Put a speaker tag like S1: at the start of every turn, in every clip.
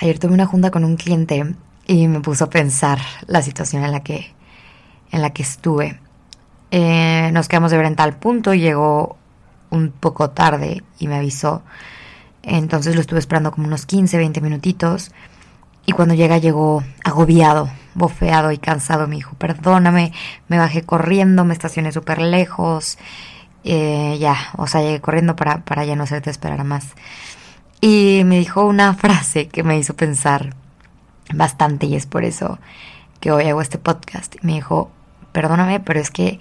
S1: Ayer tuve una junta con un cliente y me puso a pensar la situación en la que, en la que estuve. Eh, nos quedamos de ver en tal punto, llegó un poco tarde y me avisó. Entonces lo estuve esperando como unos 15, 20 minutitos. Y cuando llega llegó agobiado, bofeado y cansado. Me dijo, perdóname, me bajé corriendo, me estacioné súper lejos. Eh, ya, o sea, llegué corriendo para, para ya no hacerte esperar más. Y me dijo una frase que me hizo pensar bastante y es por eso que hoy hago este podcast. Me dijo, perdóname, pero es que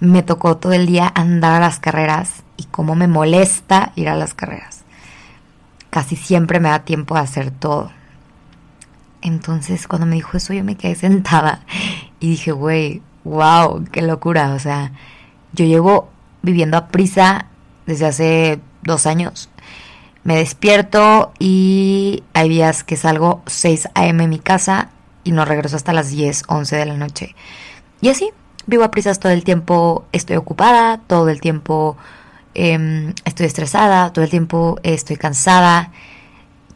S1: me tocó todo el día andar a las carreras y cómo me molesta ir a las carreras. Casi siempre me da tiempo de hacer todo. Entonces cuando me dijo eso yo me quedé sentada y dije, güey, wow, qué locura. O sea, yo llevo viviendo a prisa desde hace dos años me despierto y hay días que salgo 6 a.m. en mi casa y no regreso hasta las 10, 11 de la noche. Y así, vivo a prisas todo el tiempo, estoy ocupada, todo el tiempo em, estoy estresada, todo el tiempo estoy cansada,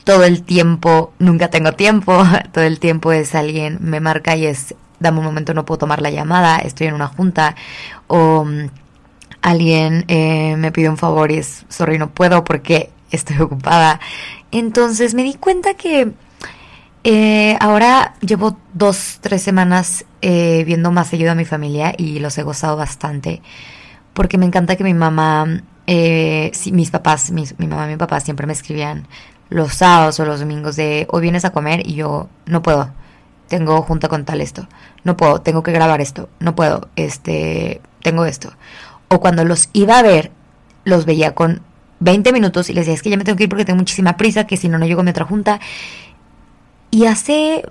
S1: todo el tiempo nunca tengo tiempo, todo el tiempo es alguien me marca y es, dame un momento, no puedo tomar la llamada, estoy en una junta o alguien eh, me pide un favor y es, sorry, no puedo porque estoy ocupada. Entonces me di cuenta que eh, ahora llevo dos, tres semanas eh, viendo más seguido a mi familia y los he gozado bastante. Porque me encanta que mi mamá, eh, mis papás, mi mamá y mi papá siempre me escribían los sábados o los domingos de hoy vienes a comer y yo no puedo. Tengo junta con tal esto. No puedo, tengo que grabar esto. No puedo, este, tengo esto. O cuando los iba a ver, los veía con 20 minutos y les decía, es que ya me tengo que ir porque tengo muchísima prisa, que si no, no llego a mi otra junta. Y hace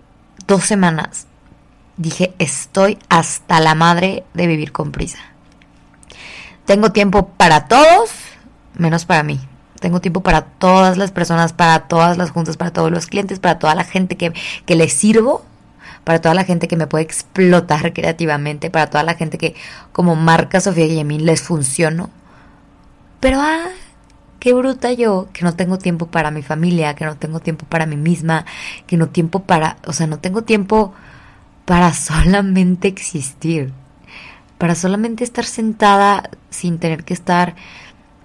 S1: dos semanas dije, estoy hasta la madre de vivir con prisa. Tengo tiempo para todos, menos para mí. Tengo tiempo para todas las personas, para todas las juntas, para todos los clientes, para toda la gente que, que les sirvo, para toda la gente que me puede explotar creativamente, para toda la gente que como marca Sofía Guillemín les funciono. Pero ah, qué bruta yo que no tengo tiempo para mi familia, que no tengo tiempo para mí misma, que no tiempo para, o sea, no tengo tiempo para solamente existir, para solamente estar sentada sin tener que estar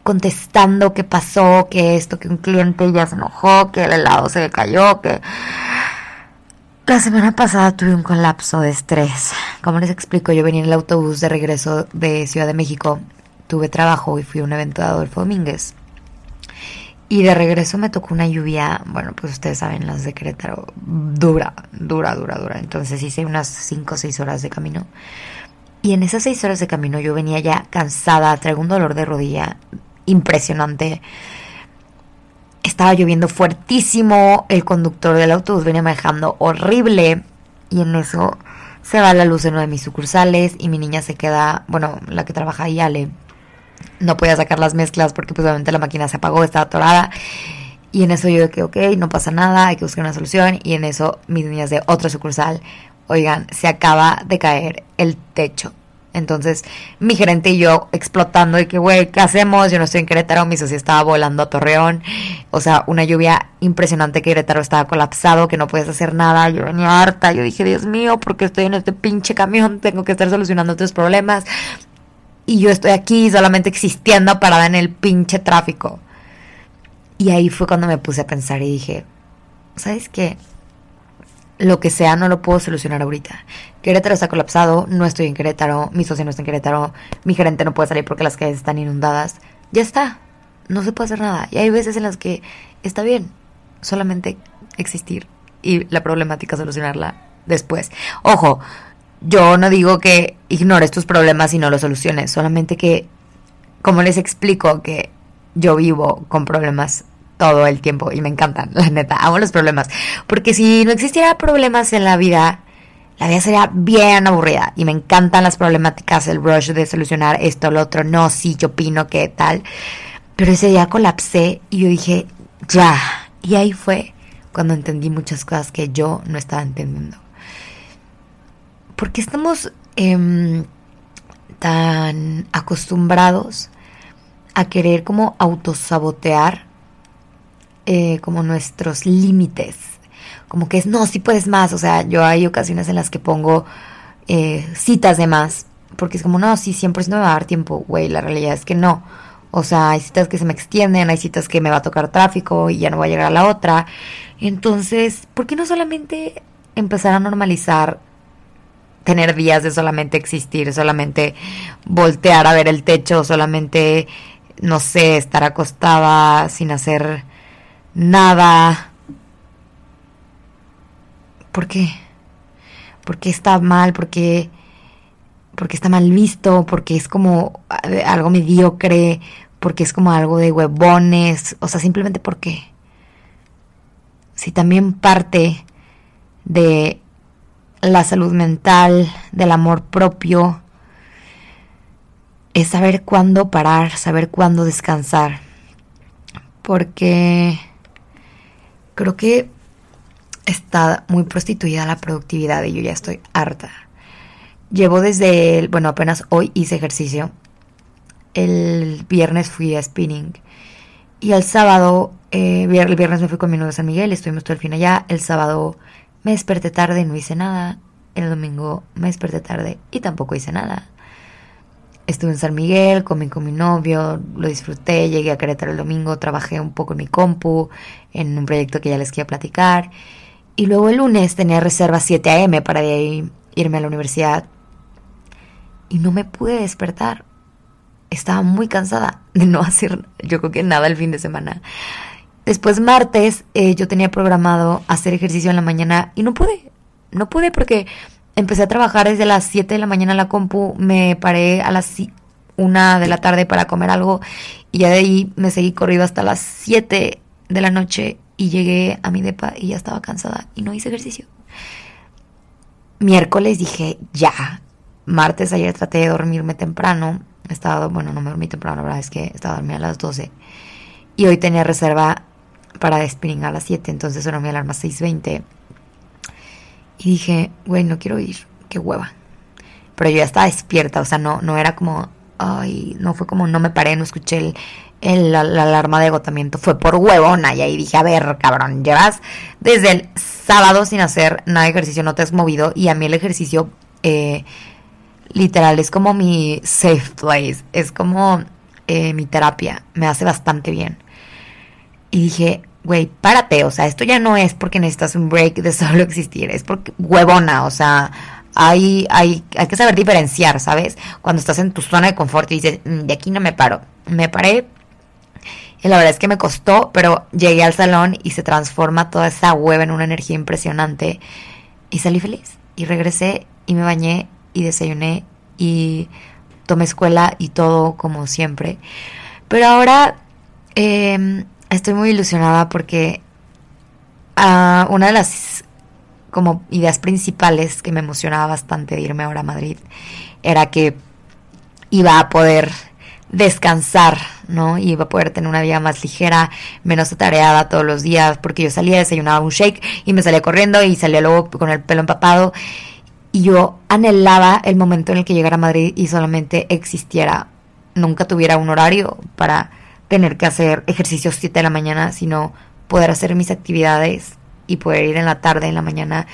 S1: contestando qué pasó, que esto, que un cliente ya se enojó, que el helado se cayó, que... La semana pasada tuve un colapso de estrés. Como les explico, yo venía en el autobús de regreso de Ciudad de México, tuve trabajo y fui a un evento de Adolfo Domínguez. Y de regreso me tocó una lluvia, bueno, pues ustedes saben, las de dura, dura, dura, dura. Entonces hice unas 5 o 6 horas de camino. Y en esas 6 horas de camino yo venía ya cansada, traigo un dolor de rodilla impresionante. Estaba lloviendo fuertísimo, el conductor del autobús venía manejando horrible. Y en eso se va la luz en una de mis sucursales y mi niña se queda, bueno, la que trabaja ahí, Ale, no podía sacar las mezclas porque pues obviamente la máquina se apagó, estaba atorada. Y en eso yo dije, ok, no pasa nada, hay que buscar una solución. Y en eso mis niñas de otra sucursal, oigan, se acaba de caer el techo. Entonces, mi gerente y yo explotando de que, güey, ¿qué hacemos? Yo no estoy en Querétaro, mi socio estaba volando a Torreón. O sea, una lluvia impresionante, que Querétaro estaba colapsado, que no puedes hacer nada. Yo venía harta, yo dije, Dios mío, porque estoy en este pinche camión, tengo que estar solucionando otros problemas y yo estoy aquí solamente existiendo parada en el pinche tráfico. Y ahí fue cuando me puse a pensar y dije, ¿sabes qué? Lo que sea no lo puedo solucionar ahorita. Querétaro está colapsado, no estoy en Querétaro, mi socio no está en Querétaro, mi gerente no puede salir porque las calles están inundadas. Ya está, no se puede hacer nada. Y hay veces en las que está bien solamente existir y la problemática solucionarla después. Ojo, yo no digo que ignores tus problemas y no los soluciones, solamente que, como les explico, que yo vivo con problemas todo el tiempo y me encantan, la neta, amo los problemas. Porque si no existiera problemas en la vida, la vida sería bien aburrida y me encantan las problemáticas, el rush de solucionar esto, lo otro, no, sí, yo opino que tal. Pero ese día colapsé y yo dije, ya. Y ahí fue cuando entendí muchas cosas que yo no estaba entendiendo. Porque estamos em, tan acostumbrados a querer como autosabotear eh, como nuestros límites. como que es, no, si puedes más. O sea, yo hay ocasiones en las que pongo eh, citas de más, porque es como, no, sí, 100% me va a dar tiempo, güey, la realidad es que no. O sea, hay citas que se me extienden, hay citas que me va a tocar tráfico y ya no voy a llegar a la otra. Entonces, ¿por qué no solamente empezar a normalizar tener días de solamente existir, solamente voltear a ver el techo, solamente, no sé, estar acostada sin hacer nada? ¿Por qué? ¿Por qué está mal? ¿Por qué? porque está mal visto, porque es como algo mediocre, porque es como algo de huevones, o sea, simplemente porque. Si también parte de la salud mental, del amor propio, es saber cuándo parar, saber cuándo descansar. Porque creo que está muy prostituida la productividad y yo ya estoy harta. Llevo desde, el, bueno, apenas hoy hice ejercicio. El viernes fui a spinning. Y el sábado, eh, el viernes me fui con mi novio San Miguel, estuvimos todo el fin allá. El sábado me desperté tarde y no hice nada. El domingo me desperté tarde y tampoco hice nada. Estuve en San Miguel, comí con mi novio, lo disfruté, llegué a Querétaro el domingo, trabajé un poco en mi compu, en un proyecto que ya les quería platicar. Y luego el lunes tenía reserva 7 a.m. para irme a la universidad y no me pude despertar. Estaba muy cansada de no hacer, yo creo que nada el fin de semana. Después martes eh, yo tenía programado hacer ejercicio en la mañana y no pude. No pude porque empecé a trabajar desde las 7 de la mañana en la compu, me paré a las 1 de la tarde para comer algo y ya de ahí me seguí corrido hasta las 7 de la noche y llegué a mi depa y ya estaba cansada y no hice ejercicio. Miércoles dije, ya, martes ayer traté de dormirme temprano. Estaba, bueno, no me dormí temprano, la verdad es que estaba dormida a las 12. Y hoy tenía reserva para spinning a las 7, entonces era mi alarma 6.20. Y dije, güey, no quiero ir, qué hueva. Pero yo ya estaba despierta, o sea, no, no era como, ay, no fue como, no me paré, no escuché el, el, la, alarma de agotamiento, fue por huevona. Y ahí dije, a ver, cabrón, llevas desde el sábado sin hacer nada de ejercicio, no te has movido. Y a mí el ejercicio eh, literal, es como mi safe place, es como eh, mi terapia, me hace bastante bien. Y dije, güey, párate, o sea, esto ya no es porque necesitas un break de solo existir, es porque huevona, o sea, hay, hay, hay que saber diferenciar, ¿sabes? Cuando estás en tu zona de confort y dices, mm, de aquí no me paro, me paré. Y la verdad es que me costó, pero llegué al salón y se transforma toda esa hueva en una energía impresionante. Y salí feliz. Y regresé y me bañé y desayuné y tomé escuela y todo como siempre. Pero ahora em, estoy muy ilusionada porque ah, una de las como ideas principales que me emocionaba bastante de irme ahora a Madrid era que iba a poder descansar, ¿no? Y iba a poder tener una vida más ligera, menos atareada todos los días, porque yo salía, desayunaba un shake y me salía corriendo y salía luego con el pelo empapado y yo anhelaba el momento en el que llegara a Madrid y solamente existiera, nunca tuviera un horario para tener que hacer ejercicios 7 de la mañana, sino poder hacer mis actividades y poder ir en la tarde, en la mañana,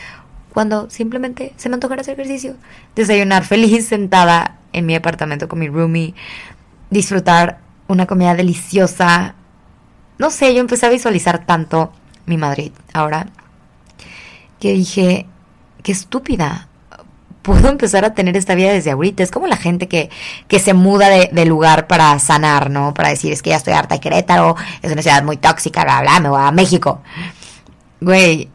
S1: cuando simplemente se me antojara hacer ejercicio. Desayunar feliz sentada en mi apartamento con mi roomie, disfrutar una comida deliciosa. No sé, yo empecé a visualizar tanto mi Madrid ahora que dije, qué estúpida puedo empezar a tener esta vida desde ahorita. Es como la gente que, que se muda de, lugar para sanar, ¿no? Para decir, es que ya estoy harta de Querétaro, es una ciudad muy tóxica, bla, bla, me voy a México. Güey,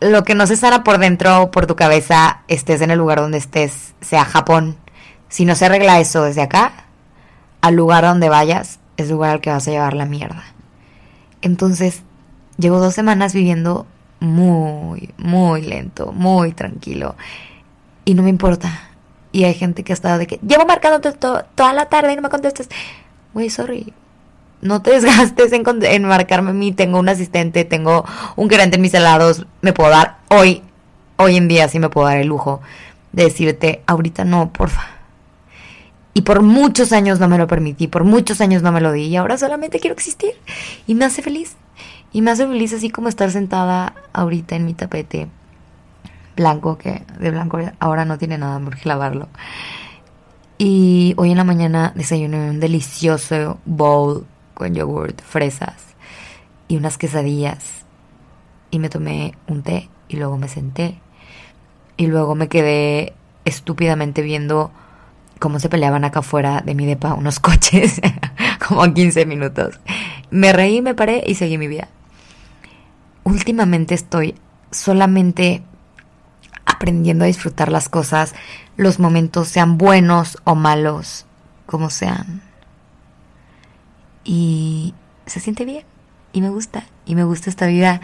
S1: lo que no se sana por dentro, por tu cabeza, estés en el lugar donde estés, sea Japón. Si no se arregla eso desde acá, al lugar donde vayas, es el lugar al que vas a llevar la mierda. Entonces, llevo dos semanas viviendo muy, muy lento, muy tranquilo y no me importa. Y hay gente que ha estado de que llevo marcando toda la tarde y no me contestas. Güey, sorry. No te desgastes en, en, marcarme a mí. Tengo un asistente, tengo un gerente en mis helados. Me puedo dar hoy, hoy en día sí me puedo dar el lujo de decirte, ahorita no, porfa. Y por muchos años no me lo permití, por muchos años no me lo di y ahora solamente quiero existir y me hace feliz. Y me hace feliz así como estar sentada ahorita en mi tapete blanco, que de blanco ahora no tiene nada por qué lavarlo. Y hoy en la mañana desayuné un delicioso bowl con yogurt, fresas y unas quesadillas. Y me tomé un té y luego me senté. Y luego me quedé estúpidamente viendo cómo se peleaban acá afuera de mi depa unos coches, como 15 minutos. Me reí, me paré y seguí mi vida. Últimamente estoy solamente aprendiendo a disfrutar las cosas, los momentos sean buenos o malos, como sean. Y se siente bien y me gusta, y me gusta esta vida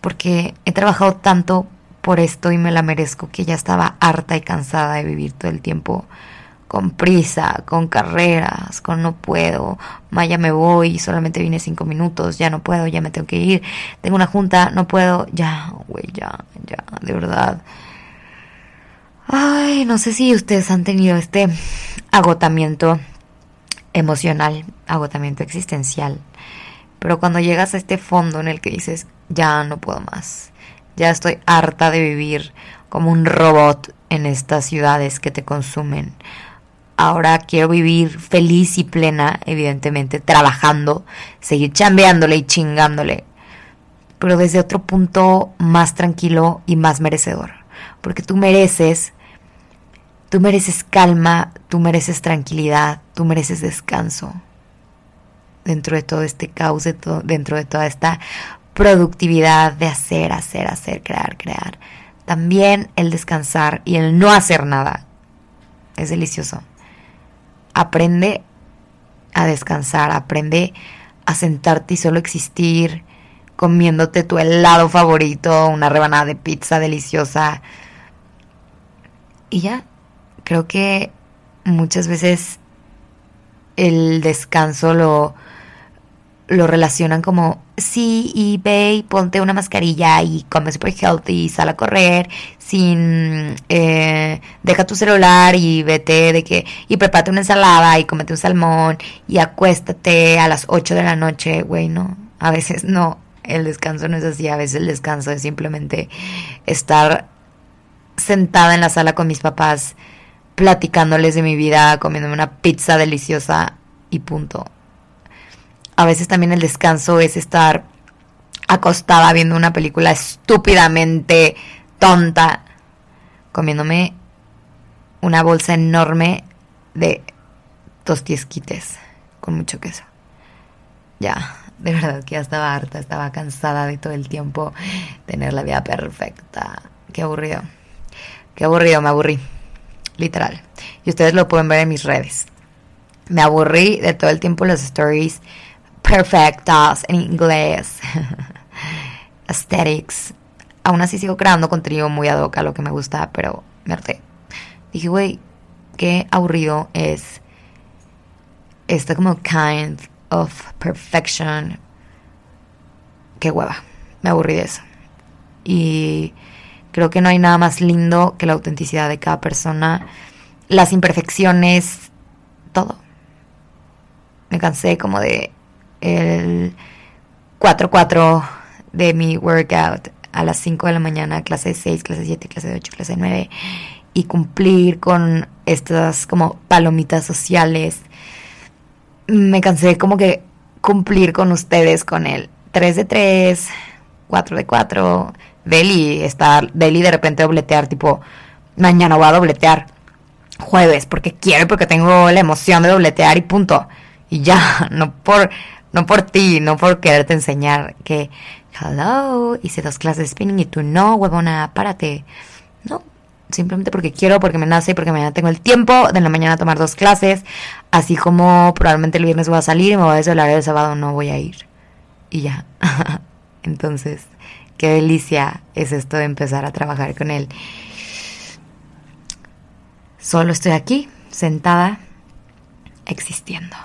S1: porque he trabajado tanto por esto y me la merezco que ya estaba harta y cansada de vivir todo el tiempo con prisa, con carreras, con no puedo, Maya me voy, solamente vine cinco minutos, ya no puedo, ya me tengo que ir, tengo una junta, no puedo, ya, güey, ya, ya, de verdad. Ay, no sé si ustedes han tenido este agotamiento emocional, agotamiento existencial, pero cuando llegas a este fondo en el que dices, ya no puedo más, ya estoy harta de vivir como un robot en estas ciudades que te consumen, ahora quiero vivir feliz y plena, evidentemente, trabajando, seguir chambeándole y chingándole, pero desde otro punto más tranquilo y más merecedor. Porque tú mereces, tú mereces calma, tú mereces tranquilidad, tú mereces descanso. Dentro de todo este caos, dentro de toda esta productividad de hacer, hacer, hacer, crear, crear. También el descansar y el no hacer nada es delicioso aprende a descansar, aprende a sentarte y solo existir, comiéndote tu helado favorito, una rebanada de pizza deliciosa. Y ya, creo que muchas veces el descanso lo, lo relacionan como, sí, y ve y ponte una mascarilla y come super healthy y sal a correr sin, eh, deja tu celular y vete de que, y prepárate una ensalada y comete un salmón y acuéstate a las 8 de la noche, güey, no, a veces no, el descanso no es así, a veces el descanso es simplemente estar sentada en la sala con mis papás, platicándoles de mi vida, comiéndome una pizza deliciosa y punto a veces también el descanso es estar acostada viendo una película estúpidamente tonta, comiéndome una bolsa enorme de tostiesquites con mucho queso. Ya, de verdad que ya estaba harta, estaba cansada de todo el tiempo tener la vida perfecta. Qué aburrido. Qué aburrido, me aburrí. Literal. Y ustedes lo pueden ver en mis redes. Me aburrí de todo el tiempo las stories perfectas en inglés. Aesthetics. Aún así sigo creando contenido muy ad hoc a lo que me gusta, pero me harté. Dije, güey, qué aburrido es esta como kind of perfection. Qué hueva. Me aburrí de eso. Y creo que no hay nada más lindo que la autenticidad de cada persona, las imperfecciones, todo. Me cansé como de el 4-4 de mi workout a las 5 de la mañana, clase 6, clase 7, clase 8, clase 9, y cumplir con estas como palomitas sociales. Me cansé como que cumplir con ustedes con el 3 de 3, 4 de 4, Deli, estar, Deli de repente dobletear, tipo, mañana voy a dobletear jueves porque quiero y porque tengo la emoción de dobletear y punto. Y ya, no por no por ti, no por quererte enseñar que, hello, hice dos clases de spinning y tú no, huevona, párate. No, simplemente porque quiero, porque me nace y porque mañana tengo el tiempo de la mañana tomar dos clases, así como probablemente el viernes voy a salir y me voy a desvelar el sábado no voy a ir. Y ya. Entonces, qué delicia es esto de empezar a trabajar con él. Solo estoy aquí, sentada, existiendo.